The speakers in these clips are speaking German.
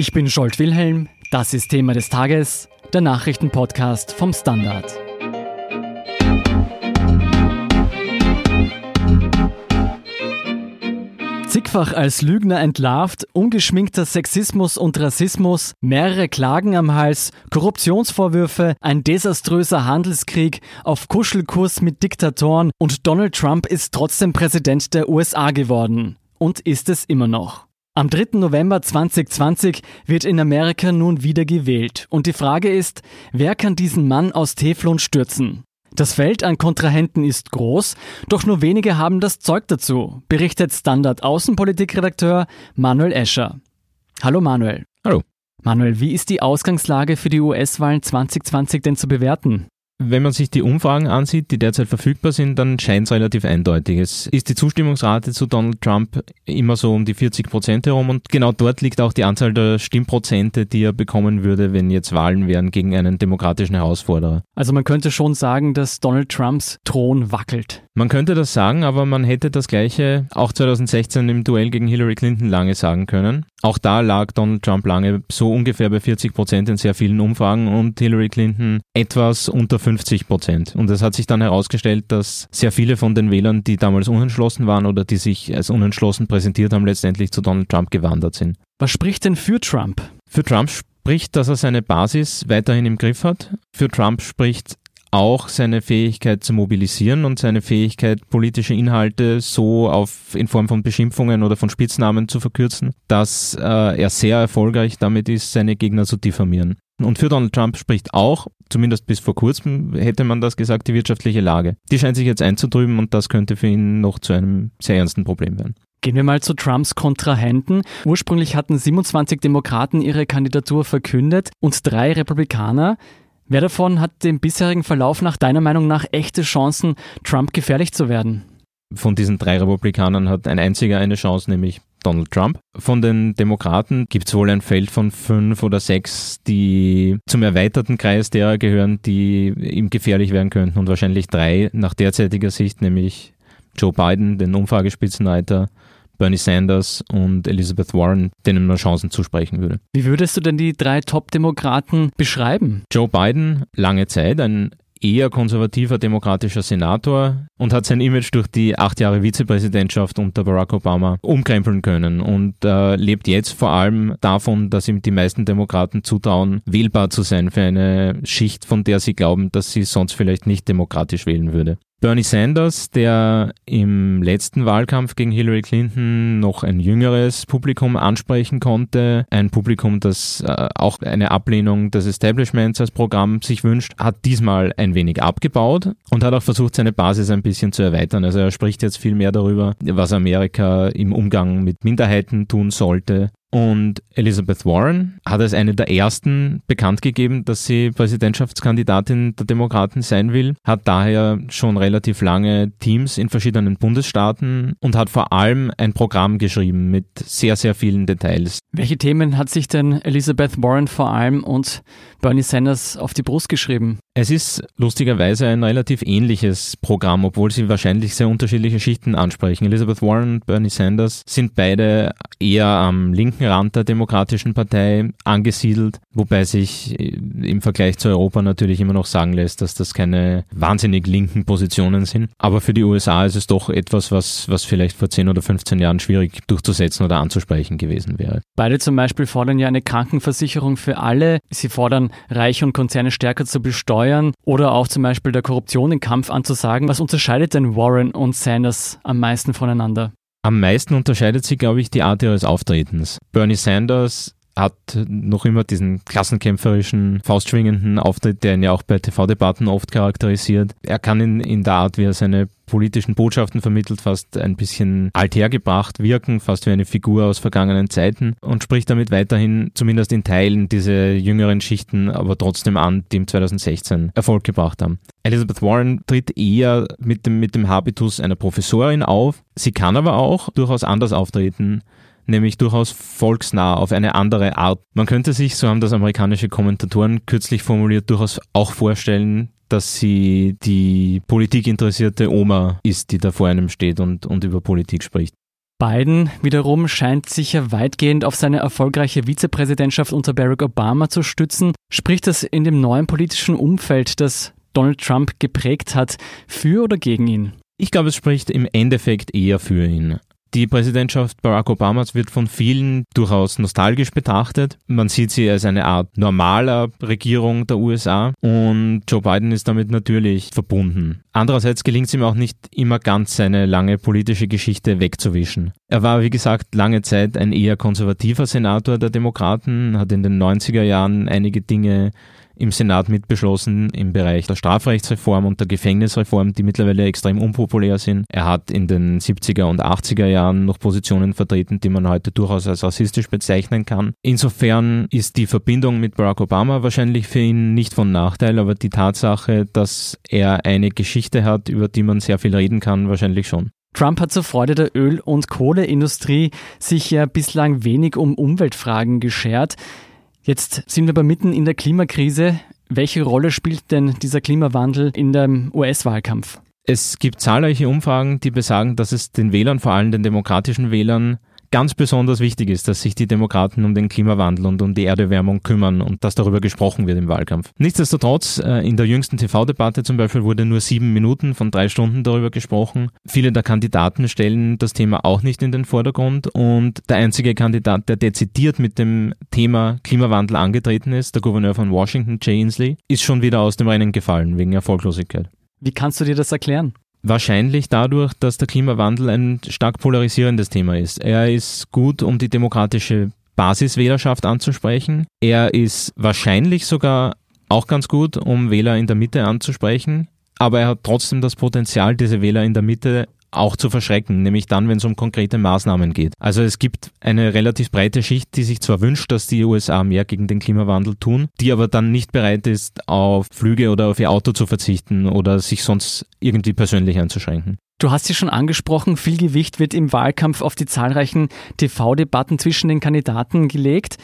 Ich bin Scholt Wilhelm, das ist Thema des Tages, der Nachrichtenpodcast vom Standard. Zigfach als Lügner entlarvt, ungeschminkter Sexismus und Rassismus, mehrere Klagen am Hals, Korruptionsvorwürfe, ein desaströser Handelskrieg, auf Kuschelkurs mit Diktatoren und Donald Trump ist trotzdem Präsident der USA geworden. Und ist es immer noch. Am 3. November 2020 wird in Amerika nun wieder gewählt. Und die Frage ist, wer kann diesen Mann aus Teflon stürzen? Das Feld an Kontrahenten ist groß, doch nur wenige haben das Zeug dazu, berichtet Standard Außenpolitikredakteur Manuel Escher. Hallo Manuel. Hallo. Manuel, wie ist die Ausgangslage für die US-Wahlen 2020 denn zu bewerten? Wenn man sich die Umfragen ansieht, die derzeit verfügbar sind, dann scheint es relativ eindeutig. Es ist die Zustimmungsrate zu Donald Trump immer so um die 40 Prozent herum und genau dort liegt auch die Anzahl der Stimmprozente, die er bekommen würde, wenn jetzt Wahlen wären gegen einen demokratischen Herausforderer. Also man könnte schon sagen, dass Donald Trumps Thron wackelt. Man könnte das sagen, aber man hätte das gleiche auch 2016 im Duell gegen Hillary Clinton lange sagen können. Auch da lag Donald Trump lange so ungefähr bei 40 Prozent in sehr vielen Umfragen und Hillary Clinton etwas unter 50 Prozent. Und es hat sich dann herausgestellt, dass sehr viele von den Wählern, die damals unentschlossen waren oder die sich als unentschlossen präsentiert haben, letztendlich zu Donald Trump gewandert sind. Was spricht denn für Trump? Für Trump spricht, dass er seine Basis weiterhin im Griff hat. Für Trump spricht auch seine Fähigkeit zu mobilisieren und seine Fähigkeit, politische Inhalte so auf, in Form von Beschimpfungen oder von Spitznamen zu verkürzen, dass äh, er sehr erfolgreich damit ist, seine Gegner zu diffamieren. Und für Donald Trump spricht auch, zumindest bis vor kurzem hätte man das gesagt, die wirtschaftliche Lage. Die scheint sich jetzt einzutrüben und das könnte für ihn noch zu einem sehr ernsten Problem werden. Gehen wir mal zu Trumps Kontrahenten. Ursprünglich hatten 27 Demokraten ihre Kandidatur verkündet und drei Republikaner. Wer davon hat dem bisherigen Verlauf nach deiner Meinung nach echte Chancen, Trump gefährlich zu werden? Von diesen drei Republikanern hat ein einziger eine Chance, nämlich Donald Trump. Von den Demokraten gibt es wohl ein Feld von fünf oder sechs, die zum erweiterten Kreis derer gehören, die ihm gefährlich werden könnten und wahrscheinlich drei nach derzeitiger Sicht, nämlich Joe Biden, den Umfragespitzenreiter, Bernie Sanders und Elizabeth Warren, denen man Chancen zusprechen würde. Wie würdest du denn die drei Top-Demokraten beschreiben? Joe Biden, lange Zeit ein eher konservativer demokratischer Senator und hat sein Image durch die acht Jahre Vizepräsidentschaft unter Barack Obama umkrempeln können und äh, lebt jetzt vor allem davon, dass ihm die meisten Demokraten zutrauen, wählbar zu sein für eine Schicht, von der sie glauben, dass sie sonst vielleicht nicht demokratisch wählen würde. Bernie Sanders, der im letzten Wahlkampf gegen Hillary Clinton noch ein jüngeres Publikum ansprechen konnte, ein Publikum, das äh, auch eine Ablehnung des Establishments als Programm sich wünscht, hat diesmal ein wenig abgebaut und hat auch versucht, seine Basis ein bisschen zu erweitern. Also er spricht jetzt viel mehr darüber, was Amerika im Umgang mit Minderheiten tun sollte und Elizabeth Warren hat als eine der ersten bekannt gegeben, dass sie Präsidentschaftskandidatin der Demokraten sein will, hat daher schon relativ lange Teams in verschiedenen Bundesstaaten und hat vor allem ein Programm geschrieben mit sehr, sehr vielen Details. Welche Themen hat sich denn Elizabeth Warren vor allem und Bernie Sanders auf die Brust geschrieben? Es ist lustigerweise ein relativ ähnliches Programm, obwohl sie wahrscheinlich sehr unterschiedliche Schichten ansprechen. Elizabeth Warren und Bernie Sanders sind beide eher am linken Rand der Demokratischen Partei angesiedelt, wobei sich äh, im Vergleich zu Europa natürlich immer noch sagen lässt, dass das keine wahnsinnig linken Positionen sind. Aber für die USA ist es doch etwas, was, was vielleicht vor 10 oder 15 Jahren schwierig durchzusetzen oder anzusprechen gewesen wäre. Beide zum Beispiel fordern ja eine Krankenversicherung für alle. Sie fordern, Reiche und Konzerne stärker zu besteuern oder auch zum Beispiel der Korruption den Kampf anzusagen. Was unterscheidet denn Warren und Sanders am meisten voneinander? Am meisten unterscheidet sich, glaube ich, die Art ihres Auftretens. Bernie Sanders hat noch immer diesen klassenkämpferischen, faustschwingenden Auftritt, der ihn ja auch bei TV-Debatten oft charakterisiert. Er kann in, in der Art, wie er seine politischen Botschaften vermittelt, fast ein bisschen althergebracht wirken, fast wie eine Figur aus vergangenen Zeiten und spricht damit weiterhin zumindest in Teilen diese jüngeren Schichten aber trotzdem an, die im 2016 Erfolg gebracht haben. Elizabeth Warren tritt eher mit dem, mit dem Habitus einer Professorin auf. Sie kann aber auch durchaus anders auftreten nämlich durchaus volksnah auf eine andere Art. Man könnte sich, so haben das amerikanische Kommentatoren kürzlich formuliert, durchaus auch vorstellen, dass sie die politikinteressierte Oma ist, die da vor einem steht und, und über Politik spricht. Biden wiederum scheint sich ja weitgehend auf seine erfolgreiche Vizepräsidentschaft unter Barack Obama zu stützen. Spricht das in dem neuen politischen Umfeld, das Donald Trump geprägt hat, für oder gegen ihn? Ich glaube, es spricht im Endeffekt eher für ihn. Die Präsidentschaft Barack Obamas wird von vielen durchaus nostalgisch betrachtet. Man sieht sie als eine Art normaler Regierung der USA und Joe Biden ist damit natürlich verbunden. Andererseits gelingt es ihm auch nicht immer ganz, seine lange politische Geschichte wegzuwischen. Er war, wie gesagt, lange Zeit ein eher konservativer Senator der Demokraten, hat in den 90er Jahren einige Dinge im Senat mitbeschlossen im Bereich der Strafrechtsreform und der Gefängnisreform, die mittlerweile extrem unpopulär sind. Er hat in den 70er und 80er Jahren noch Positionen vertreten, die man heute durchaus als rassistisch bezeichnen kann. Insofern ist die Verbindung mit Barack Obama wahrscheinlich für ihn nicht von Nachteil, aber die Tatsache, dass er eine Geschichte hat, über die man sehr viel reden kann, wahrscheinlich schon. Trump hat zur Freude der Öl- und Kohleindustrie sich ja bislang wenig um Umweltfragen geschert. Jetzt sind wir aber mitten in der Klimakrise. Welche Rolle spielt denn dieser Klimawandel in dem US-Wahlkampf? Es gibt zahlreiche Umfragen, die besagen, dass es den Wählern, vor allem den demokratischen Wählern, ganz besonders wichtig ist, dass sich die Demokraten um den Klimawandel und um die Erderwärmung kümmern und dass darüber gesprochen wird im Wahlkampf. Nichtsdestotrotz, äh, in der jüngsten TV-Debatte zum Beispiel wurde nur sieben Minuten von drei Stunden darüber gesprochen. Viele der Kandidaten stellen das Thema auch nicht in den Vordergrund und der einzige Kandidat, der dezidiert mit dem Thema Klimawandel angetreten ist, der Gouverneur von Washington, Jay Inslee, ist schon wieder aus dem Rennen gefallen wegen Erfolglosigkeit. Wie kannst du dir das erklären? Wahrscheinlich dadurch, dass der Klimawandel ein stark polarisierendes Thema ist. Er ist gut, um die demokratische Basiswählerschaft anzusprechen. Er ist wahrscheinlich sogar auch ganz gut, um Wähler in der Mitte anzusprechen. Aber er hat trotzdem das Potenzial, diese Wähler in der Mitte auch zu verschrecken, nämlich dann, wenn es um konkrete Maßnahmen geht. Also es gibt eine relativ breite Schicht, die sich zwar wünscht, dass die USA mehr gegen den Klimawandel tun, die aber dann nicht bereit ist, auf Flüge oder auf ihr Auto zu verzichten oder sich sonst irgendwie persönlich einzuschränken. Du hast sie schon angesprochen, viel Gewicht wird im Wahlkampf auf die zahlreichen TV-Debatten zwischen den Kandidaten gelegt.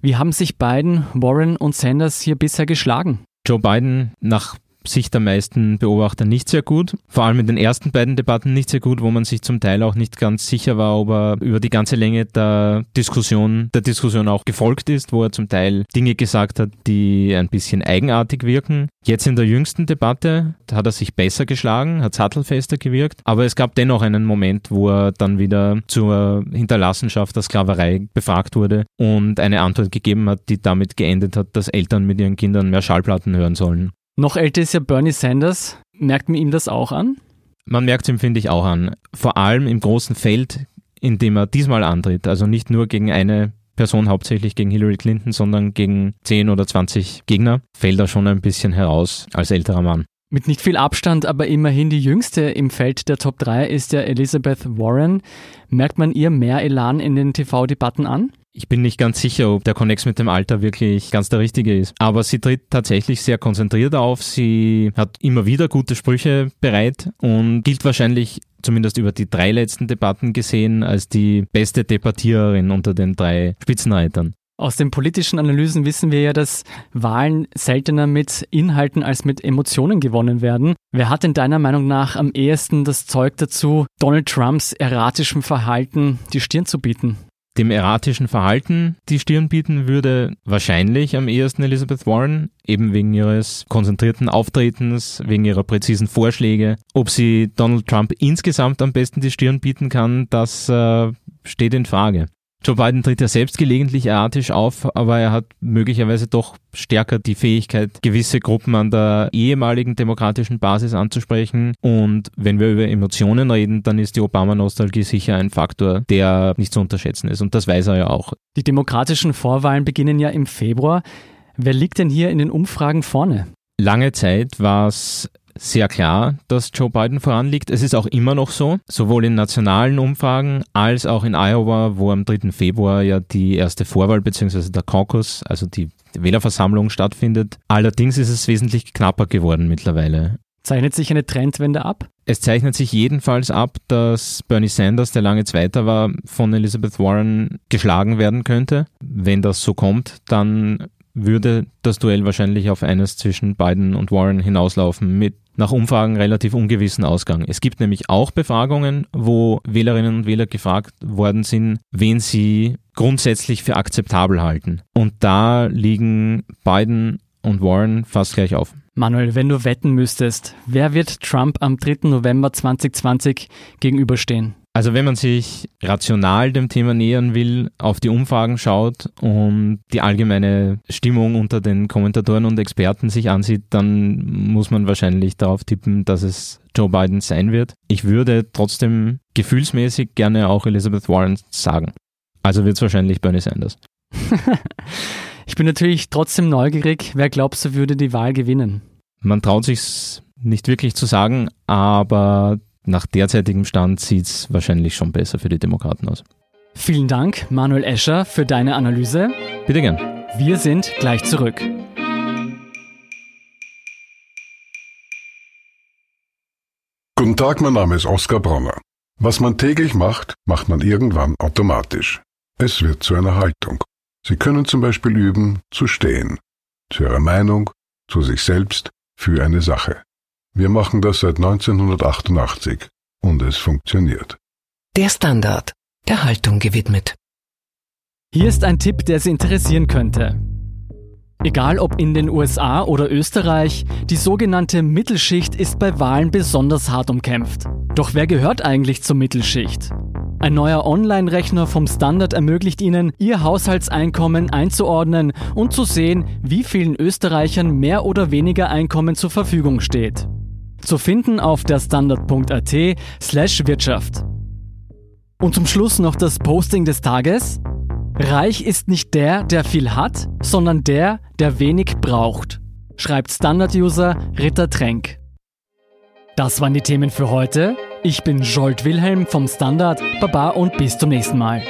Wie haben sich Biden, Warren und Sanders hier bisher geschlagen? Joe Biden nach Sicht der meisten Beobachter nicht sehr gut. Vor allem in den ersten beiden Debatten nicht sehr gut, wo man sich zum Teil auch nicht ganz sicher war, ob er über die ganze Länge der Diskussion, der Diskussion auch gefolgt ist, wo er zum Teil Dinge gesagt hat, die ein bisschen eigenartig wirken. Jetzt in der jüngsten Debatte hat er sich besser geschlagen, hat sattelfester gewirkt, aber es gab dennoch einen Moment, wo er dann wieder zur Hinterlassenschaft der Sklaverei befragt wurde und eine Antwort gegeben hat, die damit geendet hat, dass Eltern mit ihren Kindern mehr Schallplatten hören sollen. Noch älter ist ja Bernie Sanders. Merkt man ihm das auch an? Man merkt es ihm, finde ich, auch an. Vor allem im großen Feld, in dem er diesmal antritt. Also nicht nur gegen eine Person, hauptsächlich gegen Hillary Clinton, sondern gegen 10 oder 20 Gegner, fällt er schon ein bisschen heraus als älterer Mann. Mit nicht viel Abstand, aber immerhin die jüngste im Feld der Top 3 ist ja Elizabeth Warren. Merkt man ihr mehr Elan in den TV-Debatten an? Ich bin nicht ganz sicher, ob der Connex mit dem Alter wirklich ganz der richtige ist. Aber sie tritt tatsächlich sehr konzentriert auf. Sie hat immer wieder gute Sprüche bereit und gilt wahrscheinlich zumindest über die drei letzten Debatten gesehen als die beste Debattiererin unter den drei Spitzenreitern. Aus den politischen Analysen wissen wir ja, dass Wahlen seltener mit Inhalten als mit Emotionen gewonnen werden. Wer hat in deiner Meinung nach am ehesten das Zeug dazu, Donald Trumps erratischem Verhalten die Stirn zu bieten? Dem erratischen Verhalten die Stirn bieten würde, wahrscheinlich am ehesten Elizabeth Warren, eben wegen ihres konzentrierten Auftretens, wegen ihrer präzisen Vorschläge. Ob sie Donald Trump insgesamt am besten die Stirn bieten kann, das äh, steht in Frage. Joe Biden tritt ja selbst gelegentlich erratisch auf, aber er hat möglicherweise doch stärker die Fähigkeit, gewisse Gruppen an der ehemaligen demokratischen Basis anzusprechen. Und wenn wir über Emotionen reden, dann ist die Obama-Nostalgie sicher ein Faktor, der nicht zu unterschätzen ist. Und das weiß er ja auch. Die demokratischen Vorwahlen beginnen ja im Februar. Wer liegt denn hier in den Umfragen vorne? Lange Zeit war es sehr klar, dass Joe Biden voranliegt. Es ist auch immer noch so, sowohl in nationalen Umfragen als auch in Iowa, wo am 3. Februar ja die erste Vorwahl bzw. der Caucus, also die Wählerversammlung stattfindet. Allerdings ist es wesentlich knapper geworden mittlerweile. Zeichnet sich eine Trendwende ab? Es zeichnet sich jedenfalls ab, dass Bernie Sanders, der lange Zweiter war, von Elizabeth Warren geschlagen werden könnte. Wenn das so kommt, dann würde das Duell wahrscheinlich auf eines zwischen Biden und Warren hinauslaufen mit nach Umfragen relativ ungewissen Ausgang. Es gibt nämlich auch Befragungen, wo Wählerinnen und Wähler gefragt worden sind, wen sie grundsätzlich für akzeptabel halten. Und da liegen Biden und Warren fast gleich auf. Manuel, wenn du wetten müsstest, wer wird Trump am 3. November 2020 gegenüberstehen? Also wenn man sich rational dem Thema nähern will, auf die Umfragen schaut und die allgemeine Stimmung unter den Kommentatoren und Experten sich ansieht, dann muss man wahrscheinlich darauf tippen, dass es Joe Biden sein wird. Ich würde trotzdem gefühlsmäßig gerne auch Elizabeth Warren sagen. Also wird es wahrscheinlich Bernie Sanders. ich bin natürlich trotzdem neugierig. Wer glaubst du würde die Wahl gewinnen? Man traut sich nicht wirklich zu sagen, aber nach derzeitigem Stand sieht es wahrscheinlich schon besser für die Demokraten aus. Vielen Dank, Manuel Escher, für deine Analyse. Bitte gern. Wir sind gleich zurück. Guten Tag, mein Name ist Oskar Bronner. Was man täglich macht, macht man irgendwann automatisch. Es wird zu einer Haltung. Sie können zum Beispiel üben, zu stehen. Zu Ihrer Meinung, zu sich selbst, für eine Sache. Wir machen das seit 1988 und es funktioniert. Der Standard, der Haltung gewidmet. Hier ist ein Tipp, der Sie interessieren könnte. Egal ob in den USA oder Österreich, die sogenannte Mittelschicht ist bei Wahlen besonders hart umkämpft. Doch wer gehört eigentlich zur Mittelschicht? Ein neuer Online-Rechner vom Standard ermöglicht Ihnen, Ihr Haushaltseinkommen einzuordnen und zu sehen, wie vielen Österreichern mehr oder weniger Einkommen zur Verfügung steht. Zu finden auf der Standard.at slash Wirtschaft. Und zum Schluss noch das Posting des Tages. Reich ist nicht der, der viel hat, sondern der, der wenig braucht, schreibt Standard-User Ritter Tränk. Das waren die Themen für heute. Ich bin Jolt Wilhelm vom Standard. Baba und bis zum nächsten Mal.